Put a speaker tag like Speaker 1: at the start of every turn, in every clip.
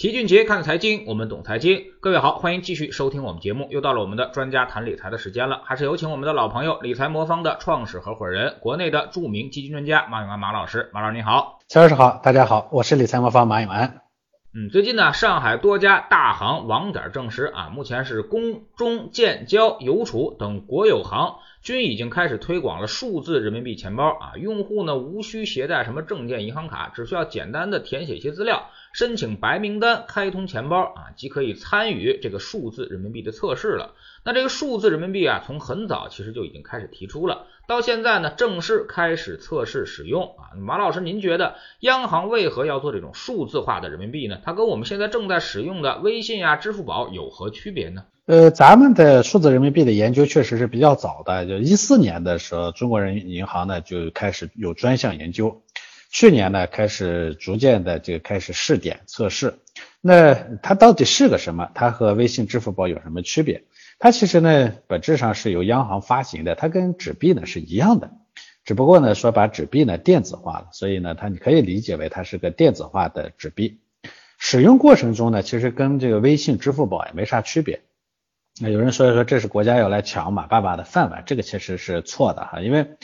Speaker 1: 齐俊杰看财经，我们懂财经。各位好，欢迎继续收听我们节目。又到了我们的专家谈理财的时间了，还是有请我们的老朋友理财魔方的创始合伙人，国内的著名基金专家马永安马老师。马老师你好，
Speaker 2: 乔老师好，大家好，我是理财魔方马永安。
Speaker 1: 嗯，最近呢，上海多家大行网点证实啊，目前是工中建交邮储等国有行均已经开始推广了数字人民币钱包啊，用户呢无需携带什么证件、银行卡，只需要简单的填写一些资料。申请白名单，开通钱包啊，即可以参与这个数字人民币的测试了。那这个数字人民币啊，从很早其实就已经开始提出了，到现在呢，正式开始测试使用啊。马老师，您觉得央行为何要做这种数字化的人民币呢？它跟我们现在正在使用的微信呀、支付宝有何区别呢？
Speaker 2: 呃，咱们的数字人民币的研究确实是比较早的，就一四年的时候，中国人民银行呢就开始有专项研究。去年呢，开始逐渐的这个开始试点测试，那它到底是个什么？它和微信、支付宝有什么区别？它其实呢，本质上是由央行发行的，它跟纸币呢是一样的，只不过呢说把纸币呢电子化了，所以呢它你可以理解为它是个电子化的纸币。使用过程中呢，其实跟这个微信、支付宝也没啥区别。那有人说一说这是国家要来抢马爸爸的饭碗，这个其实是错的哈，因为。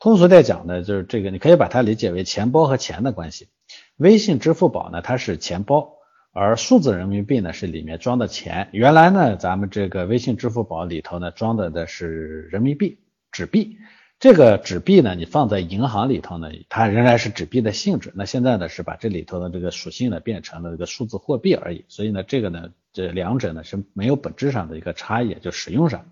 Speaker 2: 通俗点讲呢，就是这个，你可以把它理解为钱包和钱的关系。微信、支付宝呢，它是钱包，而数字人民币呢是里面装的钱。原来呢，咱们这个微信、支付宝里头呢装的的是人民币纸币。这个纸币呢，你放在银行里头呢，它仍然是纸币的性质。那现在呢，是把这里头的这个属性呢变成了这个数字货币而已。所以呢，这个呢，这两者呢是没有本质上的一个差异，就使用上。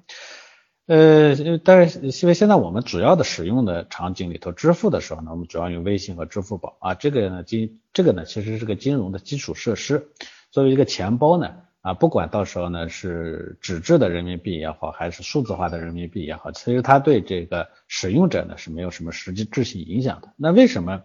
Speaker 2: 呃，但是因为现在我们主要的使用的场景里头，支付的时候呢，我们主要用微信和支付宝啊。这个呢，金这个呢，其实是个金融的基础设施。作为一个钱包呢，啊，不管到时候呢是纸质的人民币也好，还是数字化的人民币也好，其实它对这个使用者呢是没有什么实际质性影响的。那为什么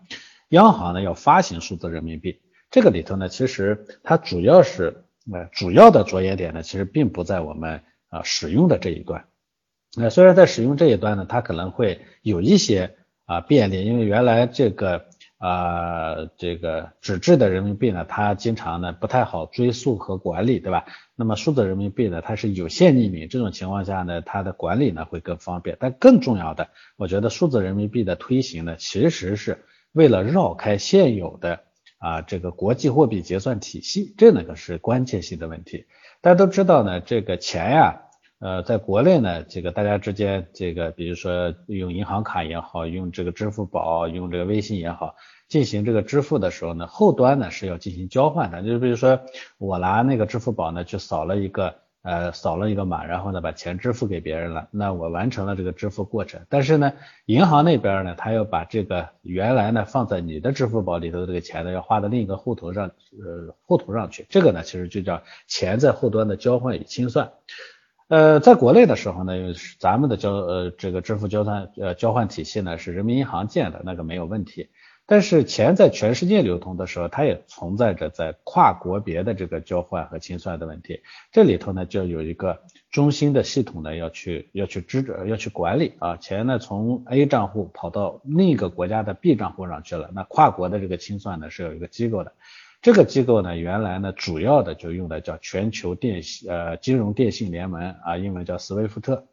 Speaker 2: 央行呢要发行数字人民币？这个里头呢，其实它主要是呃主要的着眼点呢，其实并不在我们啊使用的这一段。那虽然在使用这一端呢，它可能会有一些啊便利，因为原来这个啊这个纸质的人民币呢，它经常呢不太好追溯和管理，对吧？那么数字人民币呢，它是有限匿名，这种情况下呢，它的管理呢会更方便。但更重要的，我觉得数字人民币的推行呢，其实是为了绕开现有的啊这个国际货币结算体系，这呢个是关键性的问题。大家都知道呢，这个钱呀。呃，在国内呢，这个大家之间，这个比如说用银行卡也好，用这个支付宝、用这个微信也好，进行这个支付的时候呢，后端呢是要进行交换的。就比如说我拿那个支付宝呢去扫了一个，呃，扫了一个码，然后呢把钱支付给别人了，那我完成了这个支付过程。但是呢，银行那边呢，他要把这个原来呢放在你的支付宝里头的这个钱呢，要划到另一个户头上，呃，户头上去。这个呢，其实就叫钱在后端的交换与清算。呃，在国内的时候呢，咱们的交呃这个支付交换呃交换体系呢是人民银行建的，那个没有问题。但是钱在全世界流通的时候，它也存在着在跨国别的这个交换和清算的问题。这里头呢就有一个中心的系统呢要去要去支要去管理啊，钱呢从 A 账户跑到另一个国家的 B 账户上去了，那跨国的这个清算呢是有一个机构的。这个机构呢，原来呢，主要的就用的叫全球电信呃金融电信联盟啊，英文叫斯威夫特。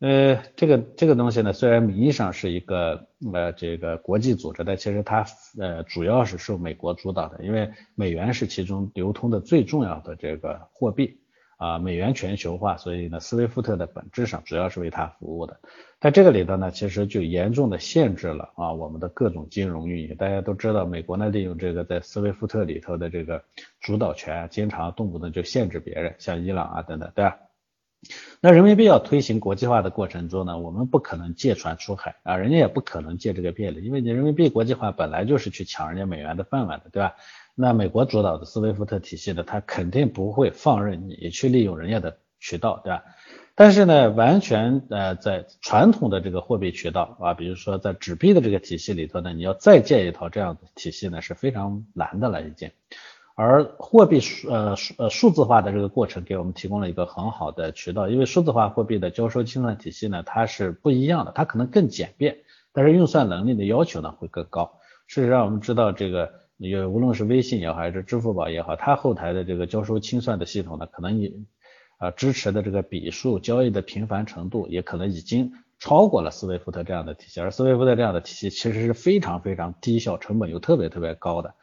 Speaker 2: 呃，这个这个东西呢，虽然名义上是一个呃这个国际组织，但其实它呃主要是受美国主导的，因为美元是其中流通的最重要的这个货币啊，美元全球化，所以呢，斯威夫特的本质上主要是为它服务的。在这个里头呢，其实就严重的限制了啊我们的各种金融运营。大家都知道，美国呢利用这个在斯威夫特里头的这个主导权，经常动不动就限制别人，像伊朗啊等等，对吧？那人民币要推行国际化的过程中呢，我们不可能借船出海啊，人家也不可能借这个便利，因为你人民币国际化本来就是去抢人家美元的饭碗的，对吧？那美国主导的斯威夫特体系呢，它肯定不会放任你去利用人家的渠道，对吧？但是呢，完全呃在传统的这个货币渠道啊，比如说在纸币的这个体系里头呢，你要再建一套这样的体系呢，是非常难的了已经。而货币数呃数呃数字化的这个过程，给我们提供了一个很好的渠道，因为数字化货币的交收清算体系呢，它是不一样的，它可能更简便，但是运算能力的要求呢会更高。事实上，我们知道这个也无论是微信也好，还是支付宝也好，它后台的这个交收清算的系统呢，可能也啊支持的这个笔数、交易的频繁程度，也可能已经超过了斯威夫特这样的体系，而斯威夫特这样的体系其实是非常非常低效、成本又特别特别高的。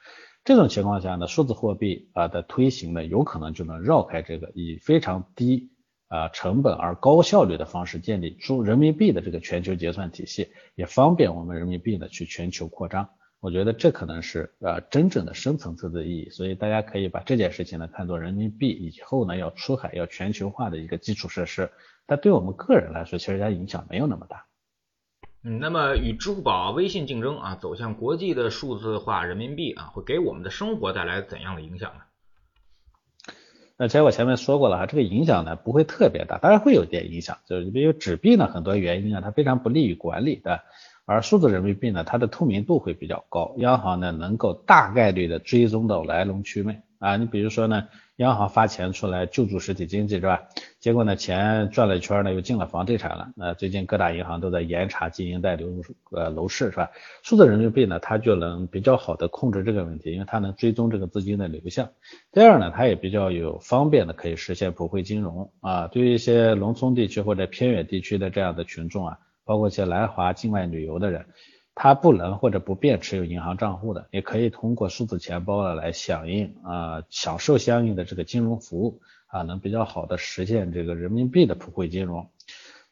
Speaker 2: 这种情况下呢，数字货币啊的推行呢，有可能就能绕开这个以非常低啊成本而高效率的方式建立出人民币的这个全球结算体系，也方便我们人民币呢去全球扩张。我觉得这可能是呃真正的深层次的意义，所以大家可以把这件事情呢看作人民币以后呢要出海要全球化的一个基础设施。但对我们个人来说，其实它影响没有那么大。
Speaker 1: 嗯，那么与支付宝、微信竞争啊，走向国际的数字化人民币啊，会给我们的生活带来怎样的影响呢？
Speaker 2: 那其实我前面说过了哈，这个影响呢不会特别大，当然会有点影响，就是比如纸币呢，很多原因啊，它非常不利于管理的，而数字人民币呢，它的透明度会比较高，央行呢能够大概率的追踪到来龙去脉啊，你比如说呢。央行发钱出来救助实体经济是吧？结果呢，钱转了一圈呢，又进了房地产了。那最近各大银行都在严查经营贷流呃楼市是吧？数字人民币呢，它就能比较好的控制这个问题，因为它能追踪这个资金的流向。第二呢，它也比较有方便的可以实现普惠金融啊。对于一些农村地区或者偏远地区的这样的群众啊，包括一些来华境外旅游的人。他不能或者不便持有银行账户的，也可以通过数字钱包呢来响应啊，享受相应的这个金融服务啊，能比较好的实现这个人民币的普惠金融。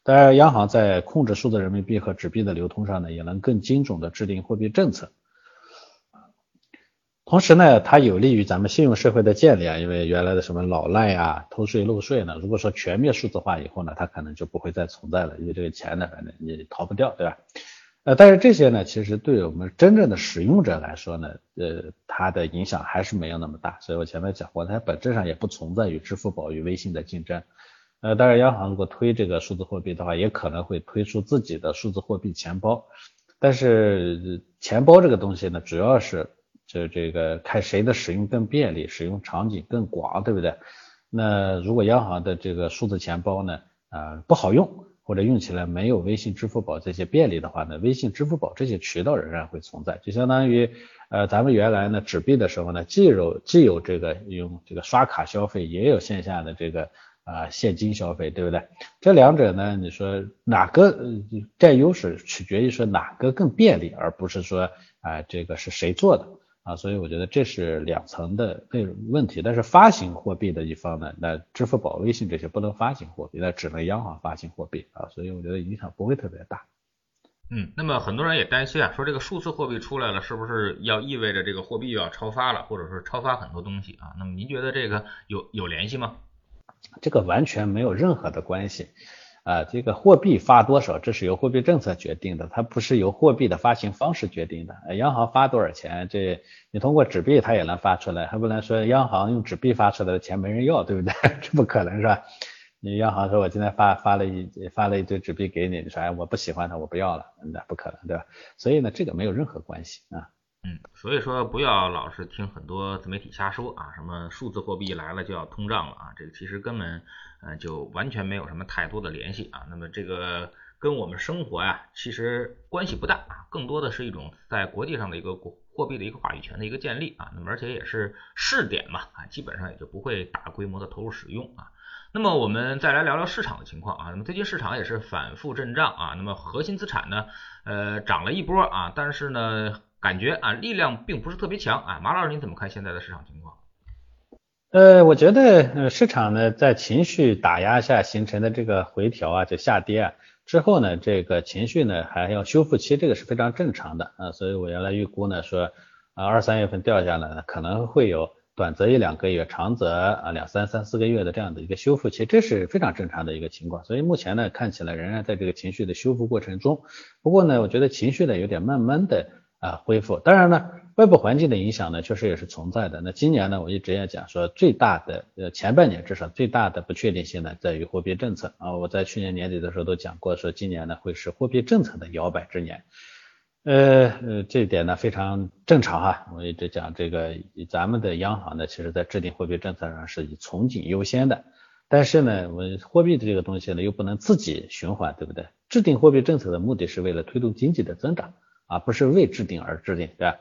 Speaker 2: 当然，央行在控制数字人民币和纸币的流通上呢，也能更精准的制定货币政策。同时呢，它有利于咱们信用社会的建立啊，因为原来的什么老赖啊、偷税漏税呢，如果说全面数字化以后呢，它可能就不会再存在了，因为这个钱呢，反正你逃不掉，对吧？呃，但是这些呢，其实对我们真正的使用者来说呢，呃，它的影响还是没有那么大。所以我前面讲过，它本质上也不存在与支付宝与微信的竞争。呃，当然，央行如果推这个数字货币的话，也可能会推出自己的数字货币钱包。但是钱包这个东西呢，主要是就这个看谁的使用更便利，使用场景更广，对不对？那如果央行的这个数字钱包呢，啊，不好用。或者用起来没有微信、支付宝这些便利的话呢，微信、支付宝这些渠道仍然会存在，就相当于呃咱们原来呢纸币的时候呢，既有既有这个用这个刷卡消费，也有线下的这个啊现金消费，对不对？这两者呢，你说哪个占优势，取决于说哪个更便利，而不是说啊这个是谁做的。啊，所以我觉得这是两层的内容问题。但是发行货币的一方呢，那支付宝、微信这些不能发行货币，那只能央行发行货币啊，所以我觉得影响不会特别大。
Speaker 1: 嗯，那么很多人也担心啊，说这个数字货币出来了，是不是要意味着这个货币要超发了，或者说超发很多东西啊？那么您觉得这个有有联系吗？
Speaker 2: 这个完全没有任何的关系。啊，这个货币发多少，这是由货币政策决定的，它不是由货币的发行方式决定的。央行发多少钱，这你通过纸币它也能发出来，还不能说央行用纸币发出来的钱没人要，对不对？这不可能是吧？你央行说我今天发发了一发了一堆纸币给你，你说哎我不喜欢它，我不要了，那不可能，对吧？所以呢，这个没有任何关系啊。
Speaker 1: 嗯，所以说不要老是听很多自媒体瞎说啊，什么数字货币来了就要通胀了啊，这个其实根本呃就完全没有什么太多的联系啊。那么这个跟我们生活呀其实关系不大啊，更多的是一种在国际上的一个国货币的一个话语权的一个建立啊。那么而且也是试点嘛啊，基本上也就不会大规模的投入使用啊。那么我们再来聊聊市场的情况啊。那么最近市场也是反复震荡啊。那么核心资产呢呃涨了一波啊，但是呢。感觉啊，力量并不是特别强啊，马老师您怎么看现在的市场情况？
Speaker 2: 呃，我觉得呃市场呢在情绪打压下形成的这个回调啊，就下跌啊之后呢，这个情绪呢还要修复期，这个是非常正常的啊，所以我原来预估呢说啊二三月份掉下来呢可能会有短则一两个月，长则啊两三三四个月的这样的一个修复期，这是非常正常的一个情况，所以目前呢看起来仍然在这个情绪的修复过程中，不过呢我觉得情绪呢有点慢慢的。啊，恢复。当然呢，外部环境的影响呢，确实也是存在的。那今年呢，我一直也讲说，最大的呃前半年至少最大的不确定性呢，在于货币政策啊。我在去年年底的时候都讲过，说今年呢会是货币政策的摇摆之年。呃呃，这一点呢非常正常哈。我一直讲这个，咱们的央行呢，其实在制定货币政策上是以从紧优先的。但是呢，我货币的这个东西呢，又不能自己循环，对不对？制定货币政策的目的是为了推动经济的增长。啊，不是为制定而制定，对吧？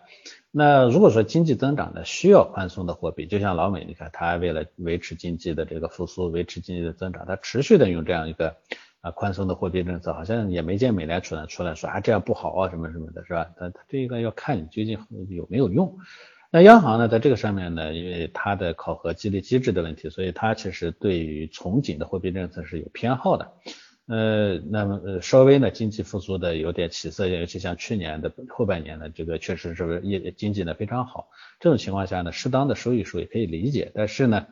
Speaker 2: 那如果说经济增长呢需要宽松的货币，就像老美，你看他为了维持经济的这个复苏，维持经济的增长，他持续的用这样一个啊宽松的货币政策，好像也没见美联储呢出来说啊这样不好啊什么什么的，是吧？它它这个要看你究竟有没有用。那央行呢，在这个上面呢，因为它的考核激励机制的问题，所以它其实对于从紧的货币政策是有偏好的。呃，那么呃稍微呢经济复苏的有点起色，尤其像去年的后半年呢，这个确实是业经济呢非常好。这种情况下呢，适当的收一收也可以理解。但是呢，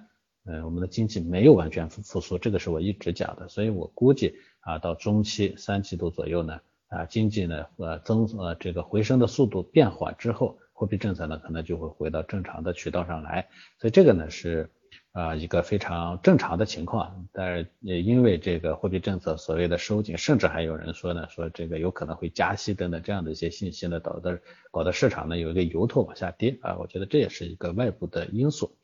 Speaker 2: 呃，我们的经济没有完全复复苏，这个是我一直讲的。所以我估计啊，到中期三季度左右呢，啊经济呢呃增呃这个回升的速度变缓之后，货币政策呢可能就会回到正常的渠道上来。所以这个呢是。啊，一个非常正常的情况，但是也因为这个货币政策所谓的收紧，甚至还有人说呢，说这个有可能会加息等等这样的一些信息呢，导致搞得市场呢有一个由头往下跌啊，我觉得这也是一个外部的因素。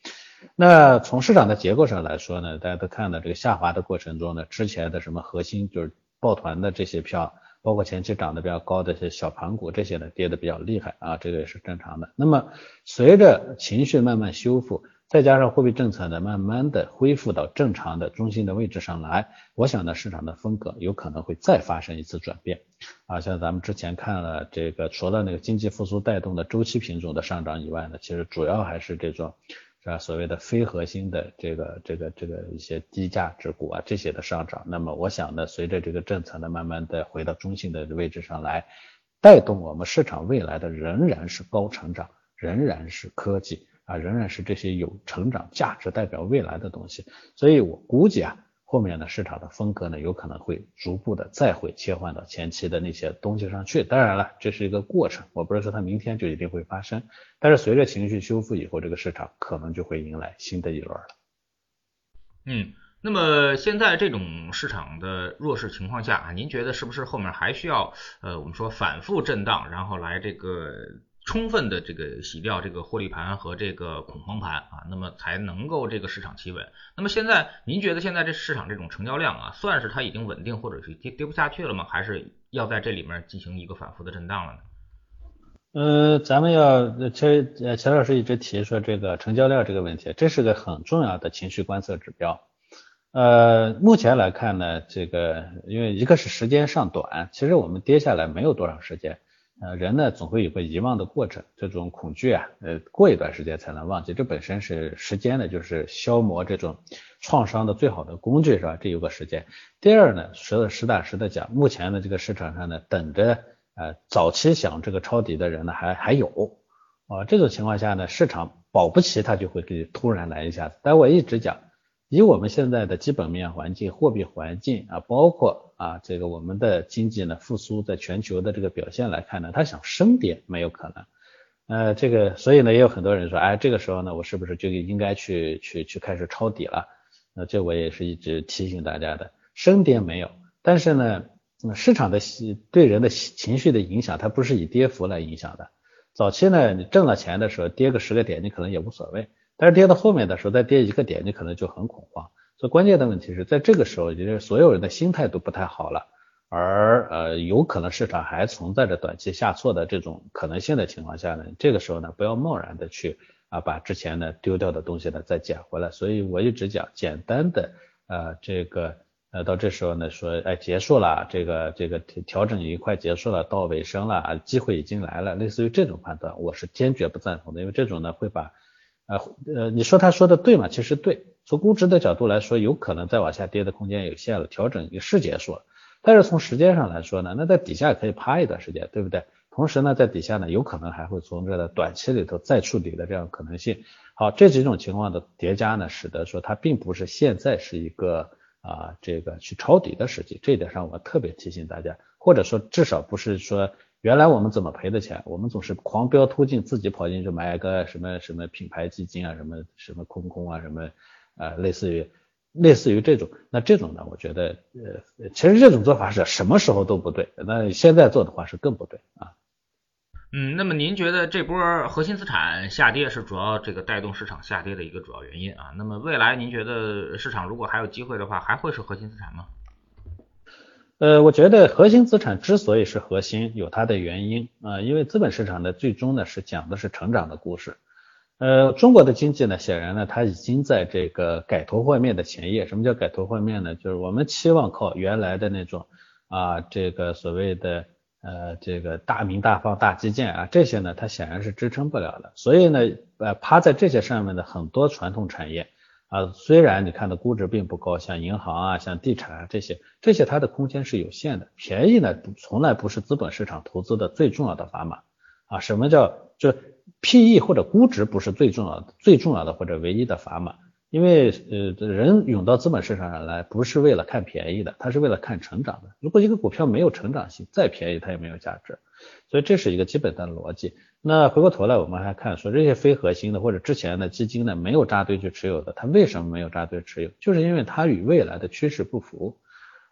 Speaker 2: 那从市场的结构上来说呢，大家都看到这个下滑的过程中呢，之前的什么核心就是抱团的这些票，包括前期涨得比较高的一些小盘股这些呢，跌得比较厉害啊，这个也是正常的。那么随着情绪慢慢修复。再加上货币政策呢，慢慢的恢复到正常的中心的位置上来，我想呢，市场的风格有可能会再发生一次转变。啊，像咱们之前看了这个，除了那个经济复苏带动的周期品种的上涨以外呢，其实主要还是这种是吧，所谓的非核心的这个这个这个一些低价值股啊这些的上涨。那么我想呢，随着这个政策呢，慢慢的回到中性的位置上来，带动我们市场未来的仍然是高成长，仍然是科技。啊，仍然是这些有成长价值、代表未来的东西，所以我估计啊，后面的市场的风格呢，有可能会逐步的再会切换到前期的那些东西上去。当然了，这是一个过程，我不是说它明天就一定会发生，但是随着情绪修复以后，这个市场可能就会迎来新的一轮了。
Speaker 1: 嗯，那么现在这种市场的弱势情况下啊，您觉得是不是后面还需要呃，我们说反复震荡，然后来这个？充分的这个洗掉这个获利盘和这个恐慌盘啊，那么才能够这个市场企稳。那么现在您觉得现在这市场这种成交量啊，算是它已经稳定或者是跌跌不下去了吗？还是要在这里面进行一个反复的震荡了呢？
Speaker 2: 呃，咱们要其实呃钱老师一直提说这个成交量这个问题，这是个很重要的情绪观测指标。呃，目前来看呢，这个因为一个是时间尚短，其实我们跌下来没有多长时间。呃，人呢总会有个遗忘的过程，这种恐惧啊，呃，过一段时间才能忘记，这本身是时间呢，就是消磨这种创伤的最好的工具，是吧？这有个时间。第二呢，实实打实的讲，目前的这个市场上呢，等着呃早期想这个抄底的人呢还还有啊，这种情况下呢，市场保不齐他就会给突然来一下子。但我一直讲。以我们现在的基本面环境、货币环境啊，包括啊这个我们的经济呢复苏，在全球的这个表现来看呢，它想升跌没有可能。呃，这个所以呢，也有很多人说，哎，这个时候呢，我是不是就应该去去去开始抄底了？那这我也是一直提醒大家的，升跌没有，但是呢，市场的对人的情绪的影响，它不是以跌幅来影响的。早期呢，你挣了钱的时候，跌个十个点，你可能也无所谓。但是跌到后面的时候，再跌一个点，你可能就很恐慌。所以关键的问题是在这个时候，就是所有人的心态都不太好了，而呃有可能市场还存在着短期下挫的这种可能性的情况下呢，这个时候呢不要贸然的去啊把之前呢丢掉的东西呢再捡回来。所以我一直讲简单的呃这个呃到这时候呢说哎结束了，这个这个调整已经快结束了，到尾声了机会已经来了，类似于这种判断，我是坚决不赞同的，因为这种呢会把呃呃，你说他说的对吗？其实对，从估值的角度来说，有可能再往下跌的空间有限了，调整也是结束了。但是从时间上来说呢，那在底下可以趴一段时间，对不对？同时呢，在底下呢，有可能还会从这个短期里头再触底的这样可能性。好，这几种情况的叠加呢，使得说它并不是现在是一个啊这个去抄底的时机。这一点上我特别提醒大家，或者说至少不是说。原来我们怎么赔的钱？我们总是狂飙突进，自己跑进去买个什么什么品牌基金啊，什么什么空空啊，什么呃，类似于类似于这种。那这种呢，我觉得呃，其实这种做法是什么时候都不对。那现在做的话是更不对啊。
Speaker 1: 嗯，那么您觉得这波核心资产下跌是主要这个带动市场下跌的一个主要原因啊？那么未来您觉得市场如果还有机会的话，还会是核心资产吗？
Speaker 2: 呃，我觉得核心资产之所以是核心，有它的原因啊，因为资本市场的，最终呢是讲的是成长的故事。呃，中国的经济呢，显然呢，它已经在这个改头换面的前夜。什么叫改头换面呢？就是我们期望靠原来的那种啊，这个所谓的呃，这个大名大放、大基建啊，这些呢，它显然是支撑不了的。所以呢，呃，趴在这些上面的很多传统产业啊，虽然你看的估值并不高，像银行啊、像地产啊这些，这些它的空间是有限的。便宜呢，从来不是资本市场投资的最重要的砝码啊。什么叫就？P/E 或者估值不是最重要的、最重要的或者唯一的砝码，因为呃人涌到资本市场上来不是为了看便宜的，他是为了看成长的。如果一个股票没有成长性，再便宜它也没有价值，所以这是一个基本的逻辑。那回过头来我们还看说这些非核心的或者之前的基金呢没有扎堆去持有的，它为什么没有扎堆持有？就是因为它与未来的趋势不符。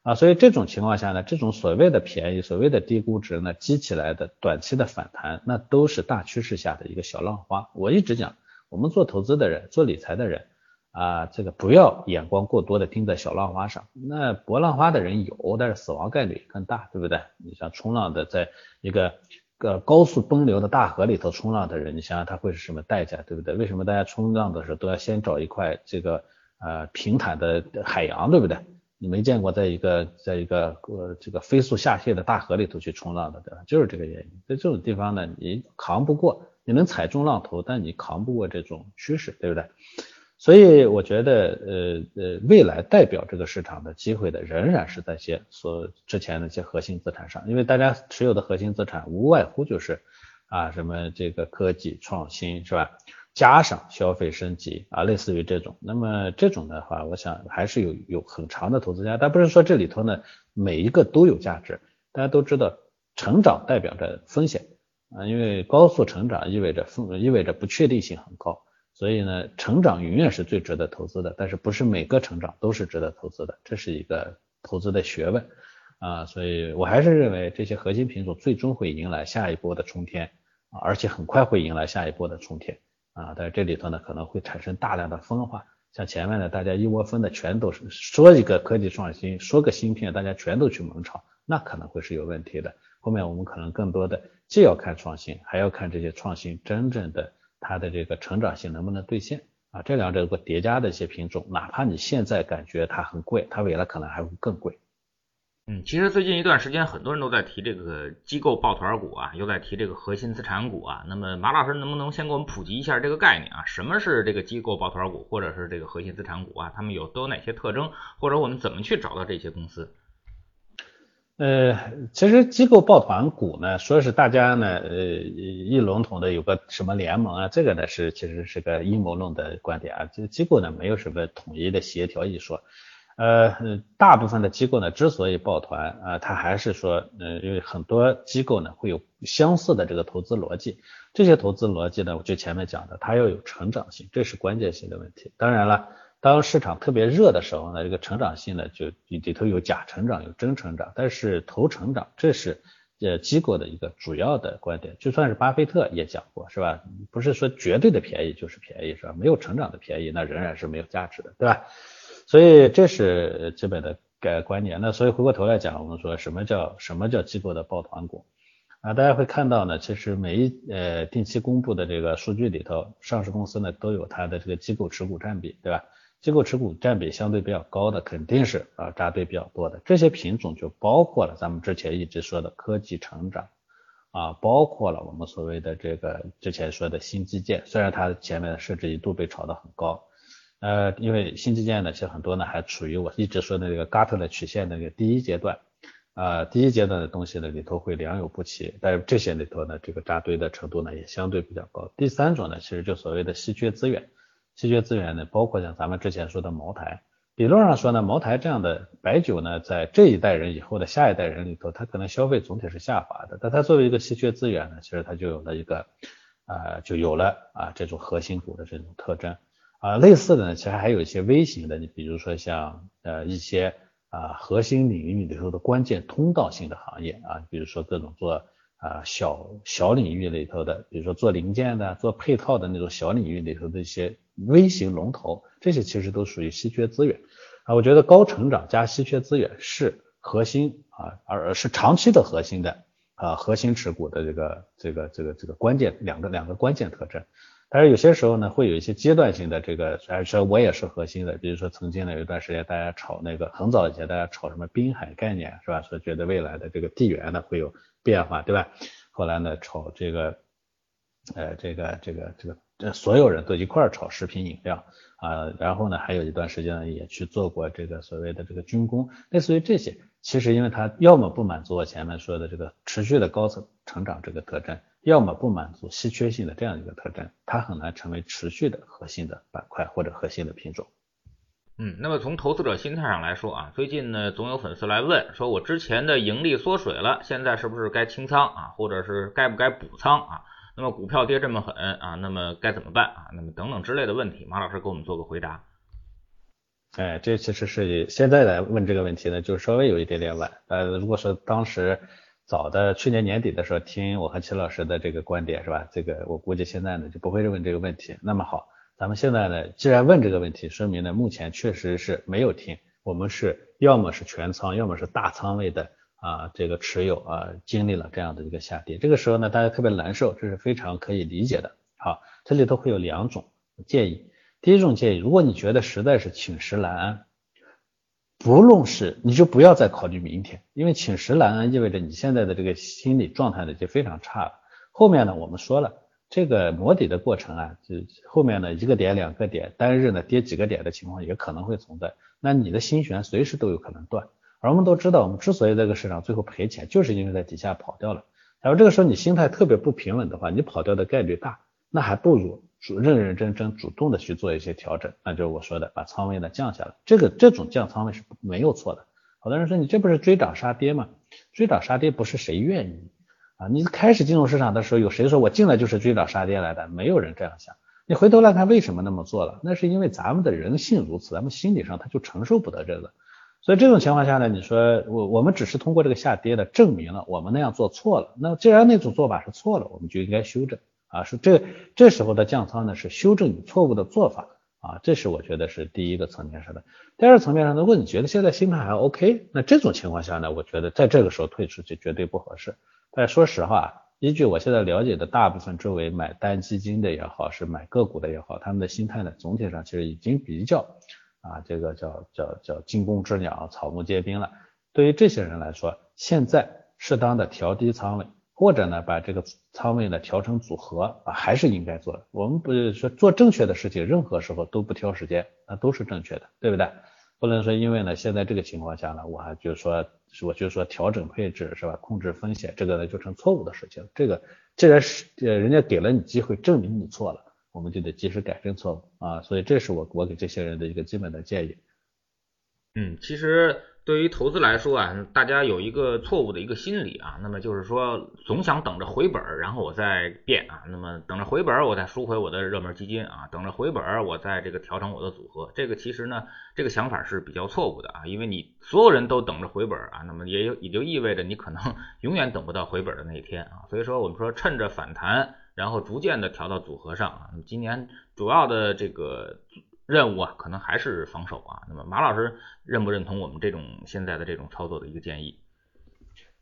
Speaker 2: 啊，所以这种情况下呢，这种所谓的便宜、所谓的低估值呢，积起来的短期的反弹，那都是大趋势下的一个小浪花。我一直讲，我们做投资的人、做理财的人啊，这个不要眼光过多的盯在小浪花上。那博浪花的人有，但是死亡概率更大，对不对？你像冲浪的，在一个个高速奔流的大河里头冲浪的人，你想想他会是什么代价，对不对？为什么大家冲浪的时候都要先找一块这个呃平坦的海洋，对不对？你没见过在一个在一个呃这个飞速下泻的大河里头去冲浪的，对吧？就是这个原因。在这种地方呢，你扛不过，你能踩中浪头，但你扛不过这种趋势，对不对？所以我觉得，呃呃，未来代表这个市场的机会的，仍然是在些所之前那些核心资产上，因为大家持有的核心资产无外乎就是啊什么这个科技创新，是吧？加上消费升级啊，类似于这种，那么这种的话，我想还是有有很长的投资价，但不是说这里头呢每一个都有价值。大家都知道，成长代表着风险啊，因为高速成长意味着风意味着不确定性很高，所以呢，成长永远是最值得投资的，但是不是每个成长都是值得投资的，这是一个投资的学问啊，所以我还是认为这些核心品种最终会迎来下一波的冲天啊，而且很快会迎来下一波的冲天。啊，在这里头呢，可能会产生大量的分化。像前面呢，大家一窝蜂的全都是说一个科技创新，说个芯片，大家全都去猛炒，那可能会是有问题的。后面我们可能更多的既要看创新，还要看这些创新真正的它的这个成长性能不能兑现啊。这两者如果叠加的一些品种，哪怕你现在感觉它很贵，它未来可能还会更贵。
Speaker 1: 嗯，其实最近一段时间，很多人都在提这个机构抱团股啊，又在提这个核心资产股啊。那么马老师能不能先给我们普及一下这个概念啊？什么是这个机构抱团股，或者是这个核心资产股啊？它们有都有哪些特征，或者我们怎么去找到这些公司？
Speaker 2: 呃，其实机构抱团股呢，说是大家呢，呃，一笼统的有个什么联盟啊，这个呢是其实是个阴谋论的观点啊。这机构呢没有什么统一的协调一说。呃，大部分的机构呢，之所以抱团啊，它还是说，呃，因为很多机构呢会有相似的这个投资逻辑，这些投资逻辑呢，我就前面讲的，它要有成长性，这是关键性的问题。当然了，当市场特别热的时候呢，这个成长性呢就里头有假成长，有真成长，但是投成长，这是呃机构的一个主要的观点。就算是巴菲特也讲过，是吧？不是说绝对的便宜就是便宜，是吧？没有成长的便宜，那仍然是没有价值的，对吧？所以这是基本的概观念。那所以回过头来讲，我们说什么叫什么叫机构的抱团股啊？大家会看到呢，其实每一呃定期公布的这个数据里头，上市公司呢都有它的这个机构持股占比，对吧？机构持股占比相对比较高的，肯定是啊扎堆比较多的。这些品种就包括了咱们之前一直说的科技成长啊，包括了我们所谓的这个之前说的新基建，虽然它前面的市值一度被炒得很高。呃，因为新基建呢，其实很多呢还处于我一直说的那个 Gartner 曲线的那个第一阶段，啊，第一阶段的东西呢里头会良莠不齐，但是这些里头呢，这个扎堆的程度呢也相对比较高。第三种呢，其实就所谓的稀缺资源，稀缺资源呢，包括像咱们之前说的茅台，理论上说呢，茅台这样的白酒呢，在这一代人以后的下一代人里头，它可能消费总体是下滑的，但它作为一个稀缺资源呢，其实它就有了一个，啊，就有了啊这种核心股的这种特征。啊，类似的呢，其实还有一些微型的，你比如说像呃一些啊核心领域里头的关键通道性的行业啊，比如说各种做啊小小领域里头的，比如说做零件的、做配套的那种小领域里头的一些微型龙头，这些其实都属于稀缺资源啊。我觉得高成长加稀缺资源是核心啊，而是长期的核心的啊核心持股的这个这个这个这个关键两个两个关键特征。但是有些时候呢，会有一些阶段性的这个，而且我也是核心的，比如说曾经呢有一段时间大家炒那个很早以前大家炒什么滨海概念是吧？说觉得未来的这个地缘呢会有变化，对吧？后来呢炒这个呃这个这个这个。这所有人都一块儿炒食品饮料啊，然后呢，还有一段时间呢，也去做过这个所谓的这个军工，类似于这些，其实因为它要么不满足我前面说的这个持续的高层成长这个特征，要么不满足稀缺性的这样一个特征，它很难成为持续的核心的板块或者核心的品种。
Speaker 1: 嗯，那么从投资者心态上来说啊，最近呢总有粉丝来问，说我之前的盈利缩水了，现在是不是该清仓啊，或者是该不该补仓啊？那么股票跌这么狠啊，那么该怎么办啊？那么等等之类的问题，马老师给我们做个回答。
Speaker 2: 哎，这其实是现在来问这个问题呢，就稍微有一点点晚。呃，如果说当时早的去年年底的时候听我和齐老师的这个观点是吧？这个我估计现在呢就不会问这个问题。那么好，咱们现在呢既然问这个问题，说明呢目前确实是没有听，我们是要么是全仓，要么是大仓位的。啊，这个持有啊，经历了这样的一个下跌，这个时候呢，大家特别难受，这是非常可以理解的。好，这里头会有两种建议。第一种建议，如果你觉得实在是寝食难安，不论是你就不要再考虑明天，因为寝食难安意味着你现在的这个心理状态呢就非常差了。后面呢，我们说了，这个磨底的过程啊，就后面呢一个点两个点，单日呢跌几个点的情况也可能会存在，那你的心弦随时都有可能断。而我们都知道，我们之所以这个市场最后赔钱，就是因为在底下跑掉了。然后这个时候你心态特别不平稳的话，你跑掉的概率大，那还不如主认认真真主动的去做一些调整，那就是我说的把仓位呢降下来。这个这种降仓位是没有错的。好多人说你这不是追涨杀跌吗？追涨杀跌不是谁愿意啊？你开始进入市场的时候，有谁说我进来就是追涨杀跌来的？没有人这样想。你回头来看为什么那么做了？那是因为咱们的人性如此，咱们心理上他就承受不得这个。所以这种情况下呢，你说我我们只是通过这个下跌的证明了我们那样做错了。那既然那种做法是错了，我们就应该修正啊。是这这时候的降仓呢，是修正你错误的做法啊。这是我觉得是第一个层面上的。第二层面上，如果你觉得现在心态还 OK，那这种情况下呢，我觉得在这个时候退出去绝对不合适。但说实话，依据我现在了解的大部分周围买单基金的也好，是买个股的也好，他们的心态呢，总体上其实已经比较。啊，这个叫叫叫惊弓之鸟，草木皆兵了。对于这些人来说，现在适当的调低仓位，或者呢把这个仓位呢调成组合啊，还是应该做的。我们不是说做正确的事情，任何时候都不挑时间，那都是正确的，对不对？不能说因为呢现在这个情况下呢，我还就说，我就说调整配置是吧，控制风险，这个呢就成错误的事情。这个既然是呃人家给了你机会，证明你错了。我们就得及时改正错误啊，所以这是我我给这些人的一个基本的建议。
Speaker 1: 嗯，其实对于投资来说啊，大家有一个错误的一个心理啊，那么就是说总想等着回本，然后我再变啊，那么等着回本我再赎回我的热门基金啊，等着回本我再这个调整我的组合。这个其实呢，这个想法是比较错误的啊，因为你所有人都等着回本啊，那么也有也就意味着你可能 永远等不到回本的那一天啊。所以说我们说趁着反弹。然后逐渐的调到组合上啊，今年主要的这个任务啊，可能还是防守啊。那么马老师认不认同我们这种现在的这种操作的一个建议？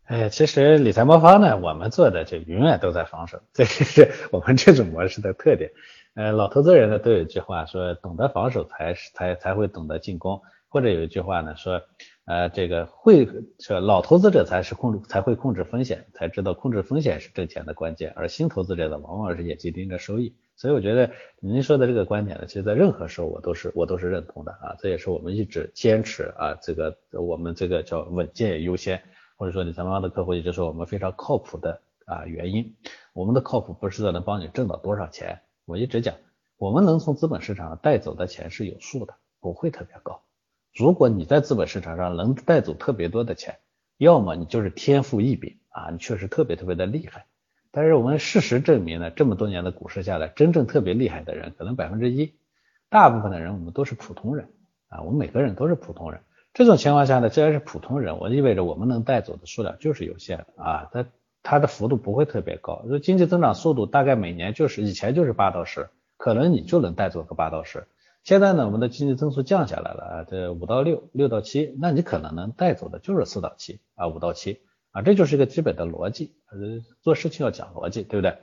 Speaker 2: 哎，其实理财魔方呢，我们做的就永远都在防守，这是我们这种模式的特点。呃，老投资人呢都有一句话说，懂得防守才才才会懂得进攻，或者有一句话呢说。呃，这个会说老投资者才是控制才会控制风险，才知道控制风险是挣钱的关键，而新投资者呢，往往是眼睛盯着收益。所以我觉得您说的这个观点呢，其实在任何时候我都是我都是认同的啊，这也是我们一直坚持啊，这个我们这个叫稳健优先，或者说你咱们的客户一直说我们非常靠谱的啊原因。我们的靠谱不是在能帮你挣到多少钱，我一直讲，我们能从资本市场上带走的钱是有数的，不会特别高。如果你在资本市场上能带走特别多的钱，要么你就是天赋异禀啊，你确实特别特别的厉害。但是我们事实证明呢，这么多年的股市下来，真正特别厉害的人可能百分之一，大部分的人我们都是普通人啊，我们每个人都是普通人。这种情况下呢，既然是普通人，我意味着我们能带走的数量就是有限的啊，它它的幅度不会特别高。说经济增长速度大概每年就是以前就是八到十，可能你就能带走个八到十。现在呢，我们的经济增速降下来了啊，这五到六，六到七，那你可能能带走的就是四到七啊，五到七啊，这就是一个基本的逻辑，呃，做事情要讲逻辑，对不对？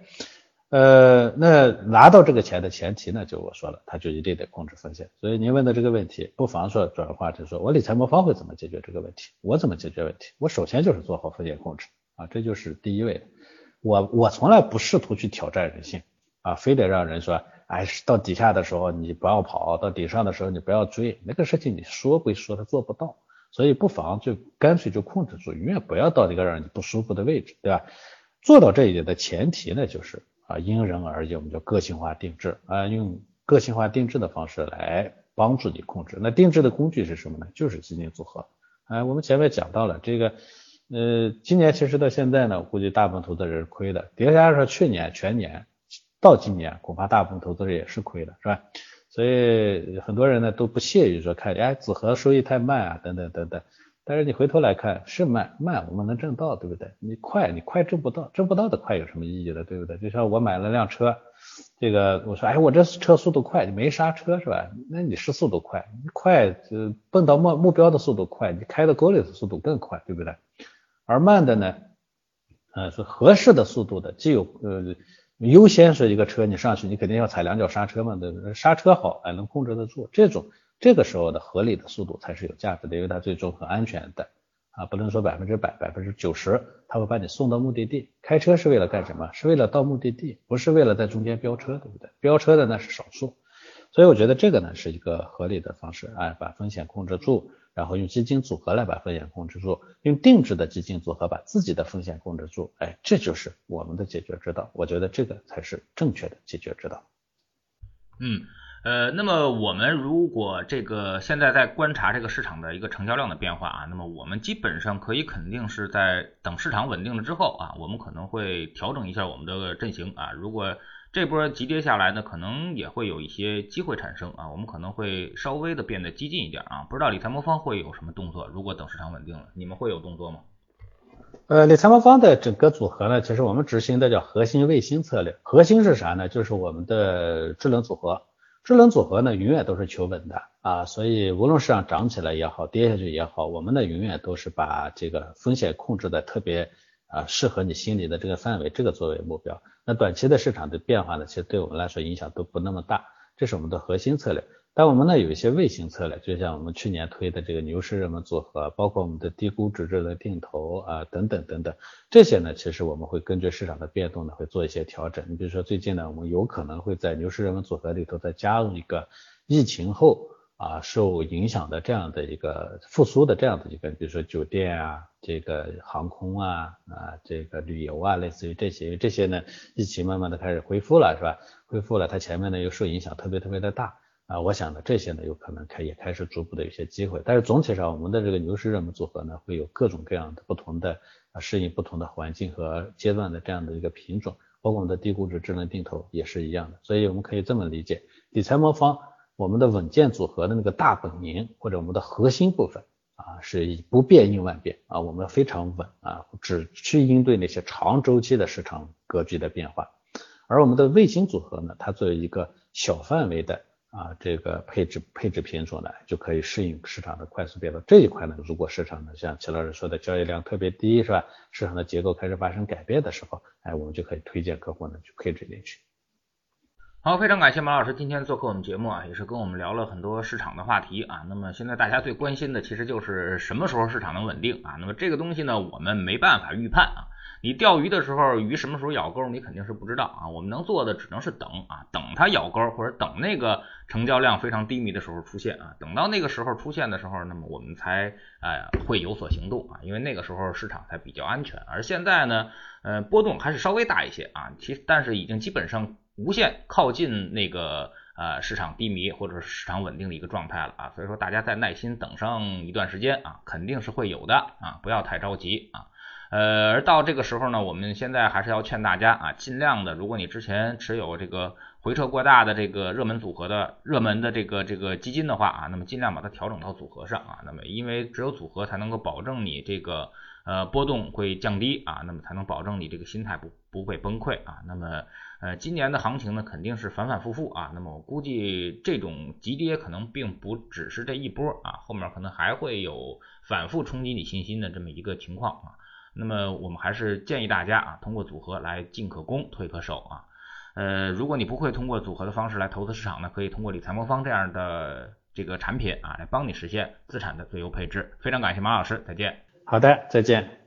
Speaker 2: 呃，那拿到这个钱的前提呢，就我说了，他就一定得控制风险。所以您问的这个问题，不妨说转化成说我理财魔方会怎么解决这个问题？我怎么解决问题？我首先就是做好风险控制啊，这就是第一位。我我从来不试图去挑战人性啊，非得让人说，哎，到底下的时候你不要跑，到顶上的时候你不要追，那个事情你说归说，他做不到。所以不妨就干脆就控制住，永远不要到那个让你不舒服的位置，对吧？做到这一点的前提呢，就是。啊，因人而异，我们叫个性化定制啊，用个性化定制的方式来帮助你控制。那定制的工具是什么呢？就是基金组合。哎，我们前面讲到了这个，呃，今年其实到现在呢，估计大部分投资人是亏的。叠加上去年全年到今年，恐怕大部分投资人也是亏的，是吧？所以很多人呢都不屑于说看，哎，子和收益太慢啊，等等等等。但是你回头来看，是慢慢我们能挣到，对不对？你快，你快挣不到，挣不到的快有什么意义呢？对不对？就像我买了辆车，这个我说，哎，我这车速度快，你没刹车是吧？那你是速度快，快就奔到目目标的速度快，你开到沟里的速度更快，对不对？而慢的呢，呃，是合适的速度的，既有呃优先是一个车，你上去你肯定要踩两脚刹车嘛，对不对？刹车好，哎，能控制得住这种。这个时候的合理的速度才是有价值的，因为它最终很安全的啊，不能说百分之百、百分之九十，它会把你送到目的地。开车是为了干什么？是为了到目的地，不是为了在中间飙车，对不对？飙车的那是少数，所以我觉得这个呢是一个合理的方式，哎，把风险控制住，然后用基金组合来把风险控制住，用定制的基金组合把自己的风险控制住，哎，这就是我们的解决之道。我觉得这个才是正确的解决之道。
Speaker 1: 嗯。呃，那么我们如果这个现在在观察这个市场的一个成交量的变化啊，那么我们基本上可以肯定是在等市场稳定了之后啊，我们可能会调整一下我们的阵型啊。如果这波急跌下来呢，可能也会有一些机会产生啊，我们可能会稍微的变得激进一点啊。不知道理财魔方会有什么动作？如果等市场稳定了，你们会有动作吗？
Speaker 2: 呃，理财魔方的整个组合呢，其实我们执行的叫核心卫星策略。核心是啥呢？就是我们的智能组合。智能组合呢，永远都是求稳的啊，所以无论市场涨起来也好，跌下去也好，我们呢永远都是把这个风险控制的特别啊，适合你心里的这个范围，这个作为目标。那短期的市场的变化呢，其实对我们来说影响都不那么大，这是我们的核心策略。但我们呢有一些卫星策略，就像我们去年推的这个牛市热门组合，包括我们的低估值的定投啊等等等等，这些呢其实我们会根据市场的变动呢会做一些调整。你比如说最近呢，我们有可能会在牛市热门组合里头再加入一个疫情后啊受影响的这样的一个复苏的这样的一个，比如说酒店啊、这个航空啊啊、这个旅游啊，类似于这些，因为这些呢疫情慢慢的开始恢复了，是吧？恢复了，它前面呢又受影响特别特别的大。啊，我想呢，这些呢有可能开也开始逐步的有些机会，但是总体上我们的这个牛市热门组合呢，会有各种各样的不同的啊适应不同的环境和阶段的这样的一个品种，包括我们的低估值智能定投也是一样的，所以我们可以这么理解，理财魔方我们的稳健组合的那个大本营或者我们的核心部分啊，是以不变应万变啊，我们非常稳啊，只去应对那些长周期的市场格局的变化，而我们的卫星组合呢，它作为一个小范围的。啊，这个配置配置品种呢，就可以适应市场的快速变动。这一块呢，如果市场呢，像齐老师说的，交易量特别低，是吧？市场的结构开始发生改变的时候，哎，我们就可以推荐客户呢去配置进去。
Speaker 1: 好，非常感谢马老师今天做客我们节目啊，也是跟我们聊了很多市场的话题啊。那么现在大家最关心的其实就是什么时候市场能稳定啊？那么这个东西呢，我们没办法预判啊。你钓鱼的时候，鱼什么时候咬钩，你肯定是不知道啊。我们能做的只能是等啊，等它咬钩，或者等那个成交量非常低迷的时候出现啊。等到那个时候出现的时候，那么我们才呃会有所行动啊，因为那个时候市场才比较安全。而现在呢，呃，波动还是稍微大一些啊，其实但是已经基本上无限靠近那个呃市场低迷或者是市场稳定的一个状态了啊。所以说大家再耐心等上一段时间啊，肯定是会有的啊，不要太着急啊。呃，而到这个时候呢，我们现在还是要劝大家啊，尽量的，如果你之前持有这个回撤过大的这个热门组合的热门的这个这个基金的话啊，那么尽量把它调整到组合上啊，那么因为只有组合才能够保证你这个呃波动会降低啊，那么才能保证你这个心态不不会崩溃啊，那么呃，今年的行情呢肯定是反反复复啊，那么我估计这种急跌可能并不只是这一波啊，后面可能还会有反复冲击你信心的这么一个情况啊。那么我们还是建议大家啊，通过组合来进可攻，退可守啊。呃，如果你不会通过组合的方式来投资市场呢，可以通过理财魔方这样的这个产品啊，来帮你实现资产的最优配置。非常感谢马老师，再见。
Speaker 2: 好的，再见。